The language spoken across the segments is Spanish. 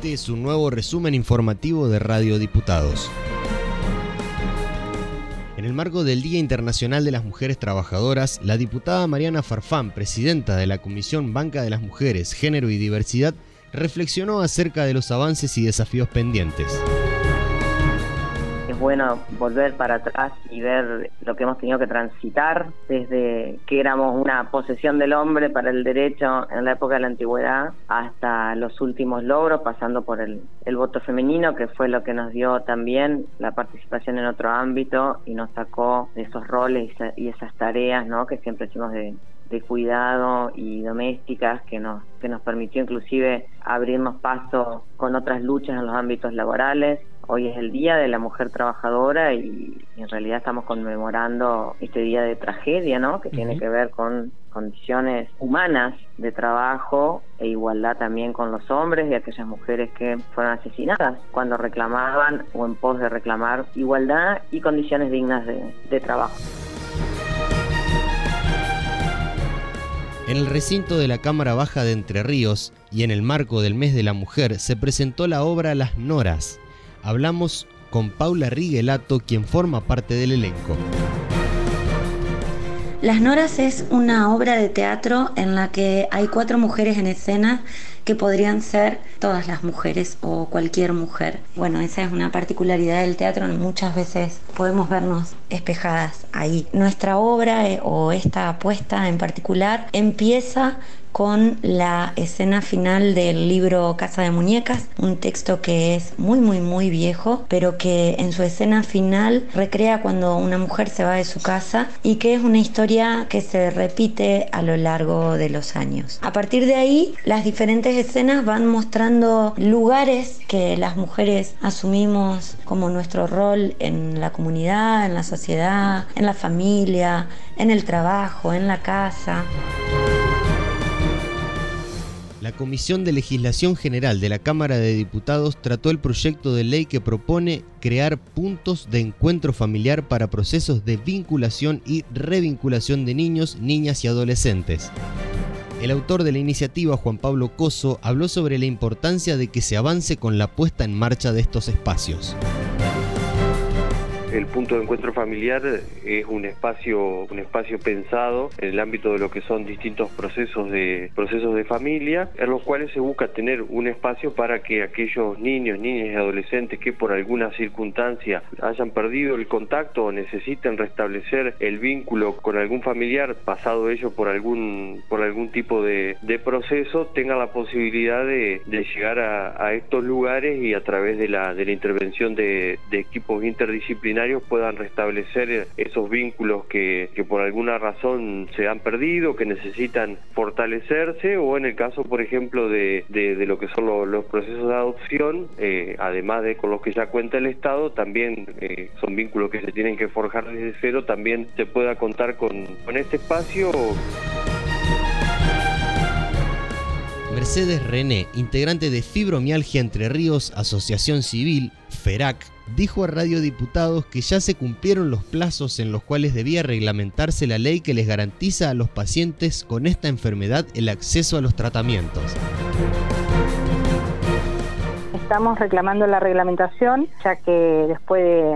Este es un nuevo resumen informativo de Radio Diputados. En el marco del Día Internacional de las Mujeres Trabajadoras, la diputada Mariana Farfán, presidenta de la Comisión Banca de las Mujeres, Género y Diversidad, reflexionó acerca de los avances y desafíos pendientes bueno volver para atrás y ver lo que hemos tenido que transitar desde que éramos una posesión del hombre para el derecho en la época de la antigüedad hasta los últimos logros, pasando por el, voto femenino, que fue lo que nos dio también la participación en otro ámbito y nos sacó de esos roles y esas tareas ¿no? que siempre hicimos de, de cuidado y domésticas que nos que nos permitió inclusive abrirnos paso con otras luchas en los ámbitos laborales Hoy es el Día de la Mujer Trabajadora y, en realidad estamos conmemorando este día de tragedia, ¿no? Que tiene que ver con condiciones humanas de trabajo e igualdad también con los hombres y aquellas mujeres que fueron asesinadas cuando reclamaban o en pos de reclamar igualdad y condiciones dignas de, de trabajo. En el recinto de la Cámara Baja de Entre Ríos y en el marco del Mes de la Mujer se presentó la obra Las Noras, hablamos con Paula Riguelato, quien forma parte del elenco. Las Noras es una obra de teatro en la que hay cuatro mujeres en escena que podrían ser todas las mujeres o cualquier mujer. Bueno, esa es una particularidad del teatro, muchas veces podemos vernos espejadas ahí. Nuestra obra eh, o esta apuesta en particular empieza con la escena final del libro Casa de Muñecas, un texto que es muy muy muy viejo, pero que en su escena final recrea cuando una mujer se va de su casa y que es una historia que se repite a lo largo de los años. A partir de ahí, las diferentes escenas van mostrando lugares que las mujeres asumimos como nuestro rol en la comunidad, en la sociedad, en la familia, en el trabajo, en la casa. La Comisión de Legislación General de la Cámara de Diputados trató el proyecto de ley que propone crear puntos de encuentro familiar para procesos de vinculación y revinculación de niños, niñas y adolescentes. El autor de la iniciativa, Juan Pablo Coso, habló sobre la importancia de que se avance con la puesta en marcha de estos espacios el punto de encuentro familiar es un espacio un espacio pensado en el ámbito de lo que son distintos procesos de procesos de familia en los cuales se busca tener un espacio para que aquellos niños niñas y adolescentes que por alguna circunstancia hayan perdido el contacto o necesiten restablecer el vínculo con algún familiar pasado ello por algún por algún tipo de, proceso tengan la posibilidad de, llegar a, estos lugares y a través de la de la intervención de equipos interdisciplinarios puedan restablecer esos vínculos que, por alguna razón se han perdido, que necesitan fortalecerse, o en el caso, por ejemplo, de, lo que son los, procesos de adopción, eh, además de con los que ya cuenta el Estado, también eh, son vínculos que se tienen que forjar desde cero, también se pueda contar con, con este espacio. Mercedes René, integrante de Fibromialgia Entre Ríos, Asociación Civil, FERAC, dijo a Radio Diputados que ya se cumplieron los plazos en los cuales debía reglamentarse la ley que les garantiza a los pacientes con esta enfermedad el acceso a los tratamientos. Estamos reclamando la reglamentación, ya que después de,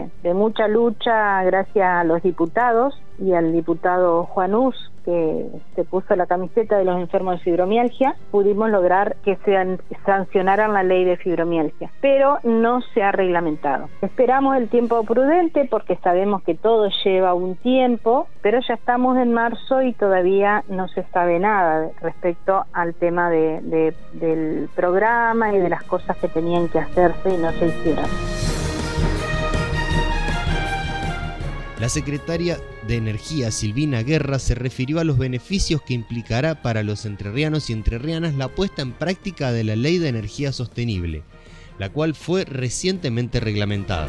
mucha lucha, gracias a los diputados y al diputado Juan Us, que se puso la camiseta de los enfermos de fibromialgia, pudimos lograr que se sancionaran la ley de fibromialgia, pero no se ha reglamentado. Esperamos el tiempo prudente porque sabemos que todo lleva un tiempo, pero ya estamos en marzo y todavía no se sabe nada respecto al tema de, del programa y de las cosas que tenían que hacerse y no se hicieron. La secretaria de Energía, Silvina Guerra, se refirió a los beneficios que implicará para los entrerrianos y entrerrianas la puesta en práctica de la Ley de Energía Sostenible, la cual fue recientemente reglamentada.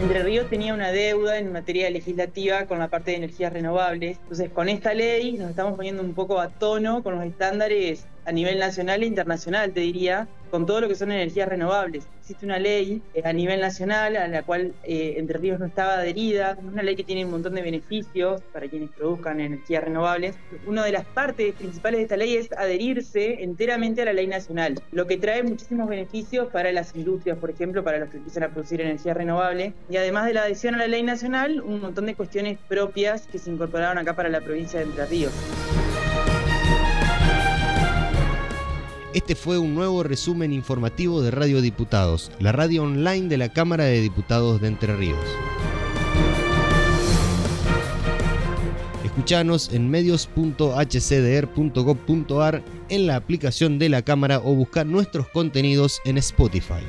Entre Ríos tenía una deuda en materia legislativa con la parte de energías renovables. Entonces, con esta ley nos estamos poniendo un poco a tono con los estándares a nivel nacional e internacional, te diría, con todo lo que son energías renovables. Existe una ley eh, a nivel nacional a la cual eh, Entre Ríos no estaba adherida, una ley que tiene un montón de beneficios para quienes produzcan energías renovables. Una de las partes principales de esta ley es adherirse enteramente a la ley nacional, lo que trae muchísimos beneficios para las industrias, por ejemplo, para los que empiezan a producir energía renovable. Y además de la adhesión a la ley nacional, un montón de cuestiones propias que se incorporaron acá para la provincia de Entre Ríos. Este fue un nuevo resumen informativo de Radio Diputados, la radio online de la Cámara de Diputados de Entre Ríos. Escuchanos en medios.hcdr.gov.ar en la aplicación de la Cámara o buscar nuestros contenidos en Spotify.